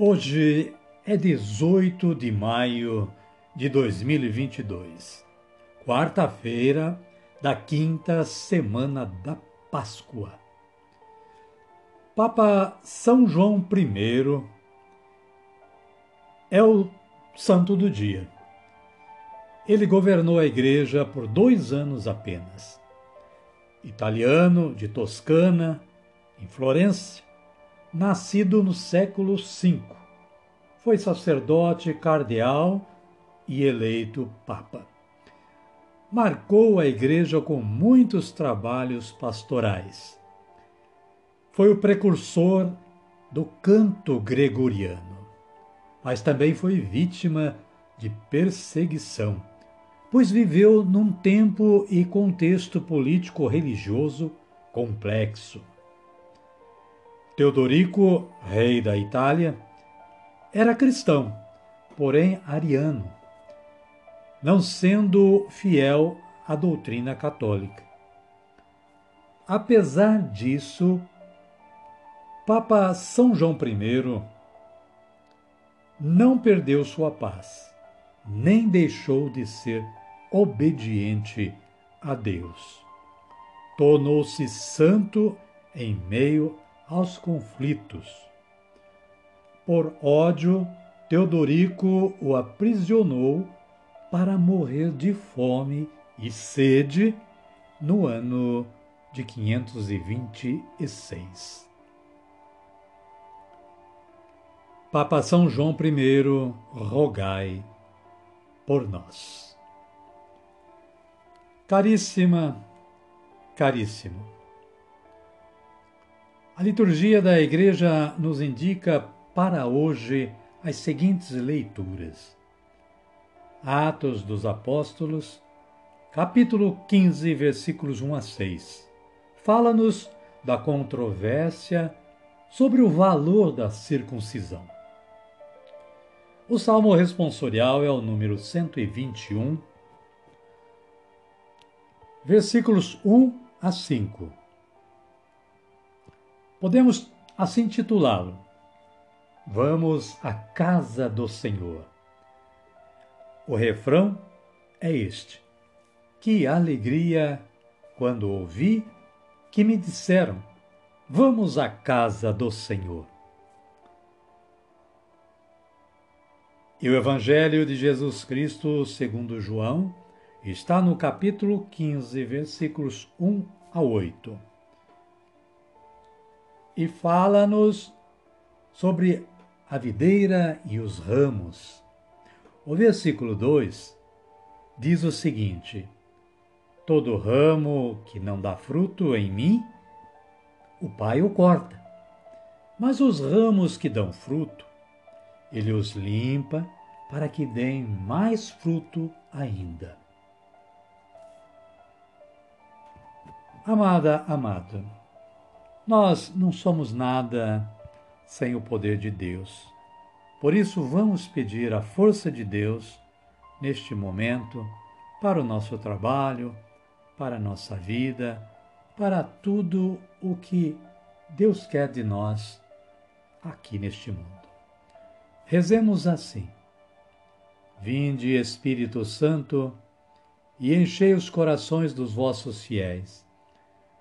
Hoje é 18 de maio de 2022, quarta-feira da quinta semana da Páscoa. Papa São João I é o santo do dia. Ele governou a igreja por dois anos apenas. Italiano de Toscana, em Florença, nascido no século V. Foi sacerdote, cardeal e eleito papa. Marcou a igreja com muitos trabalhos pastorais. Foi o precursor do canto gregoriano, mas também foi vítima de perseguição, pois viveu num tempo e contexto político-religioso complexo. Teodorico, rei da Itália, era cristão, porém ariano, não sendo fiel à doutrina católica. Apesar disso, Papa São João I não perdeu sua paz, nem deixou de ser obediente a Deus. Tornou-se santo em meio aos conflitos. Por ódio, Teodorico o aprisionou para morrer de fome e sede no ano de 526. Papa São João I, rogai por nós. Caríssima, caríssimo. A liturgia da Igreja nos indica para hoje as seguintes leituras: Atos dos Apóstolos, capítulo 15, versículos 1 a 6. Fala-nos da controvérsia sobre o valor da circuncisão. O salmo responsorial é o número 121, versículos 1 a 5. Podemos assim titulá-lo: Vamos à casa do Senhor. O refrão é este: Que alegria quando ouvi que me disseram: Vamos à casa do Senhor. E o Evangelho de Jesus Cristo, segundo João, está no capítulo 15, versículos 1 a 8 e fala-nos sobre a videira e os ramos. O versículo 2 diz o seguinte: Todo ramo que não dá fruto em mim, o Pai o corta. Mas os ramos que dão fruto, ele os limpa para que deem mais fruto ainda. Amada, amado, nós não somos nada sem o poder de Deus. Por isso, vamos pedir a força de Deus neste momento para o nosso trabalho, para a nossa vida, para tudo o que Deus quer de nós aqui neste mundo. Rezemos assim: Vinde, Espírito Santo, e enchei os corações dos vossos fiéis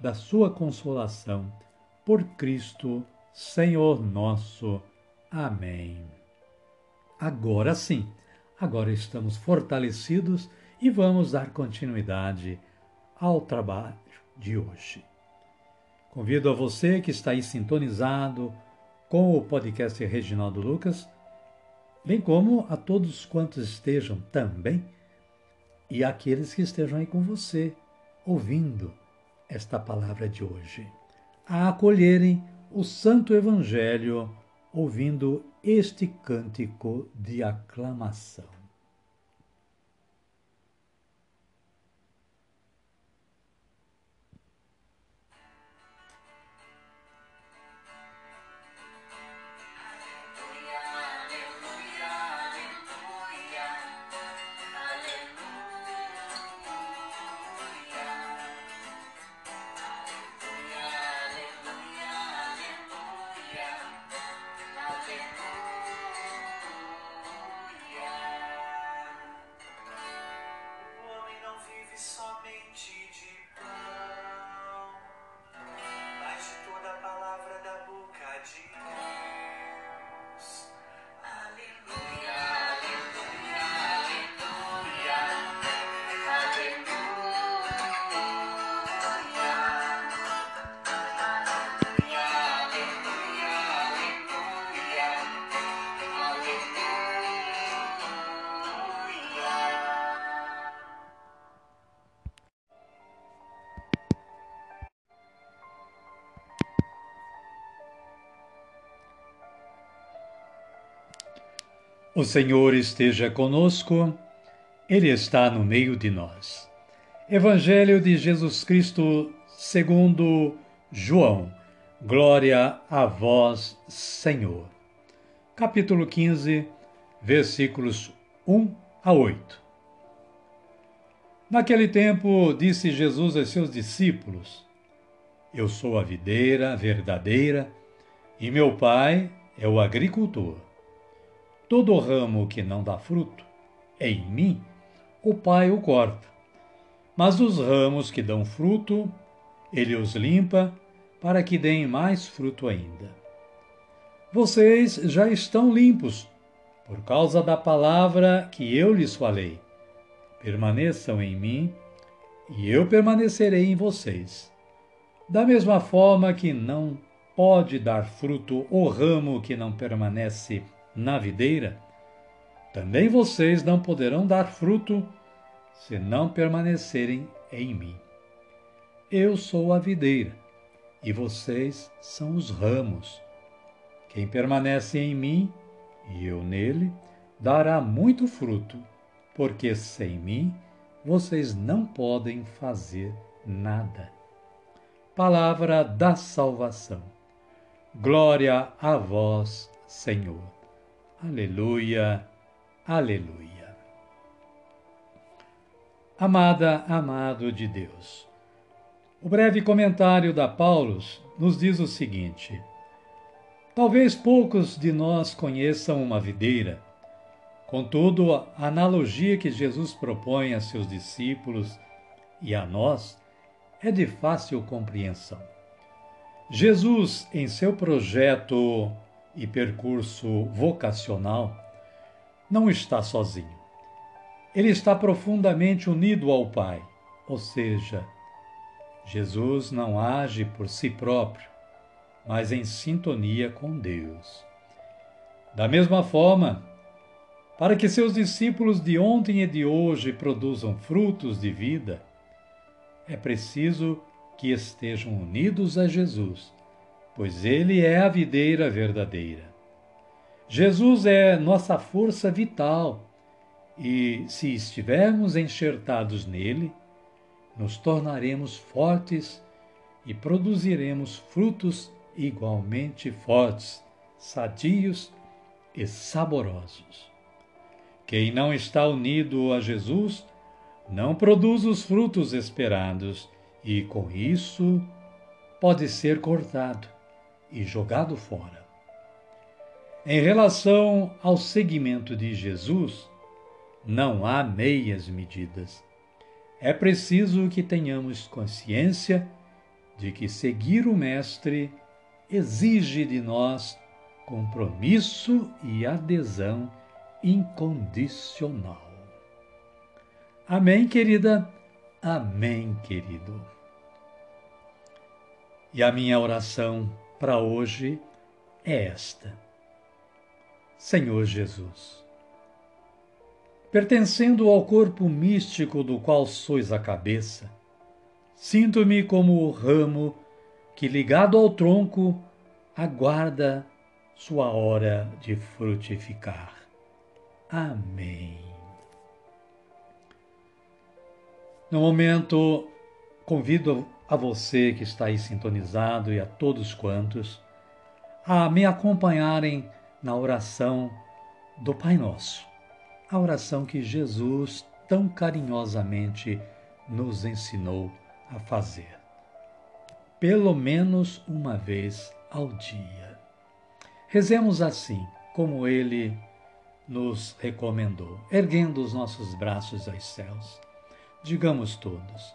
da sua consolação. Por Cristo, Senhor nosso. Amém. Agora sim, agora estamos fortalecidos e vamos dar continuidade ao trabalho de hoje. Convido a você que está aí sintonizado com o podcast Reginaldo Lucas, bem como a todos quantos estejam também e aqueles que estejam aí com você ouvindo esta palavra de hoje, a acolherem o Santo Evangelho ouvindo este cântico de aclamação. O Senhor esteja conosco, Ele está no meio de nós. Evangelho de Jesus Cristo segundo João. Glória a vós, Senhor. Capítulo 15, versículos 1 a 8. Naquele tempo, disse Jesus a seus discípulos: Eu sou a videira verdadeira e meu Pai é o agricultor. Todo ramo que não dá fruto, em mim, o Pai o corta. Mas os ramos que dão fruto, ele os limpa, para que deem mais fruto ainda. Vocês já estão limpos, por causa da palavra que eu lhes falei. Permaneçam em mim, e eu permanecerei em vocês. Da mesma forma que não pode dar fruto o ramo que não permanece na videira, também vocês não poderão dar fruto se não permanecerem em mim. Eu sou a videira e vocês são os ramos. Quem permanece em mim e eu nele dará muito fruto, porque sem mim vocês não podem fazer nada. Palavra da salvação. Glória a vós, Senhor. Aleluia, aleluia. Amada, amado de Deus. O breve comentário da Paulus nos diz o seguinte: Talvez poucos de nós conheçam uma videira. Contudo, a analogia que Jesus propõe a seus discípulos e a nós é de fácil compreensão. Jesus, em seu projeto e percurso vocacional, não está sozinho. Ele está profundamente unido ao Pai, ou seja, Jesus não age por si próprio, mas em sintonia com Deus. Da mesma forma, para que seus discípulos de ontem e de hoje produzam frutos de vida, é preciso que estejam unidos a Jesus pois Ele é a videira verdadeira. Jesus é nossa força vital e, se estivermos enxertados nele, nos tornaremos fortes e produziremos frutos igualmente fortes, sadios e saborosos. Quem não está unido a Jesus não produz os frutos esperados e, com isso, pode ser cortado e jogado fora. Em relação ao seguimento de Jesus, não há meias medidas. É preciso que tenhamos consciência de que seguir o Mestre exige de nós compromisso e adesão incondicional. Amém, querida? Amém, querido. E a minha oração para hoje é esta. Senhor Jesus, pertencendo ao corpo místico do qual sois a cabeça, sinto-me como o ramo que, ligado ao tronco, aguarda sua hora de frutificar. Amém. No momento, convido a você que está aí sintonizado e a todos quantos a me acompanharem na oração do Pai Nosso, a oração que Jesus tão carinhosamente nos ensinou a fazer. Pelo menos uma vez ao dia. Rezemos assim, como ele nos recomendou, erguendo os nossos braços aos céus. Digamos todos: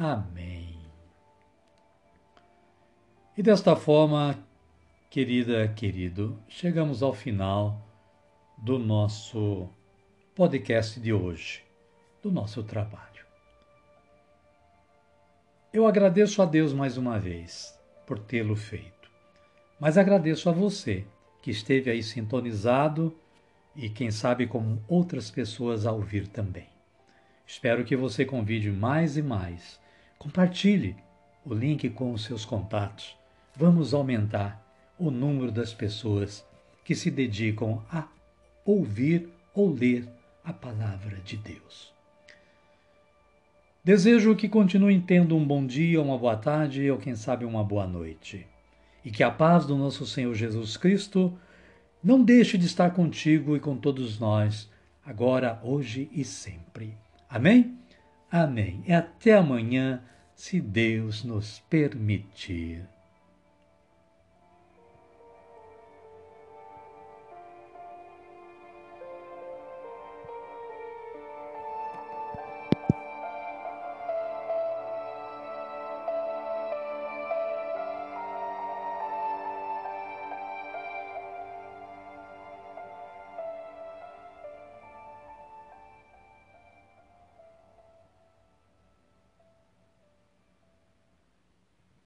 Amém. E desta forma, querida, querido, chegamos ao final do nosso podcast de hoje, do nosso trabalho. Eu agradeço a Deus mais uma vez por tê-lo feito, mas agradeço a você que esteve aí sintonizado e, quem sabe, com outras pessoas a ouvir também. Espero que você convide mais e mais Compartilhe o link com os seus contatos. Vamos aumentar o número das pessoas que se dedicam a ouvir ou ler a palavra de Deus. Desejo que continuem tendo um bom dia, uma boa tarde ou, quem sabe, uma boa noite. E que a paz do nosso Senhor Jesus Cristo não deixe de estar contigo e com todos nós, agora, hoje e sempre. Amém? Amém. E até amanhã, se Deus nos permitir.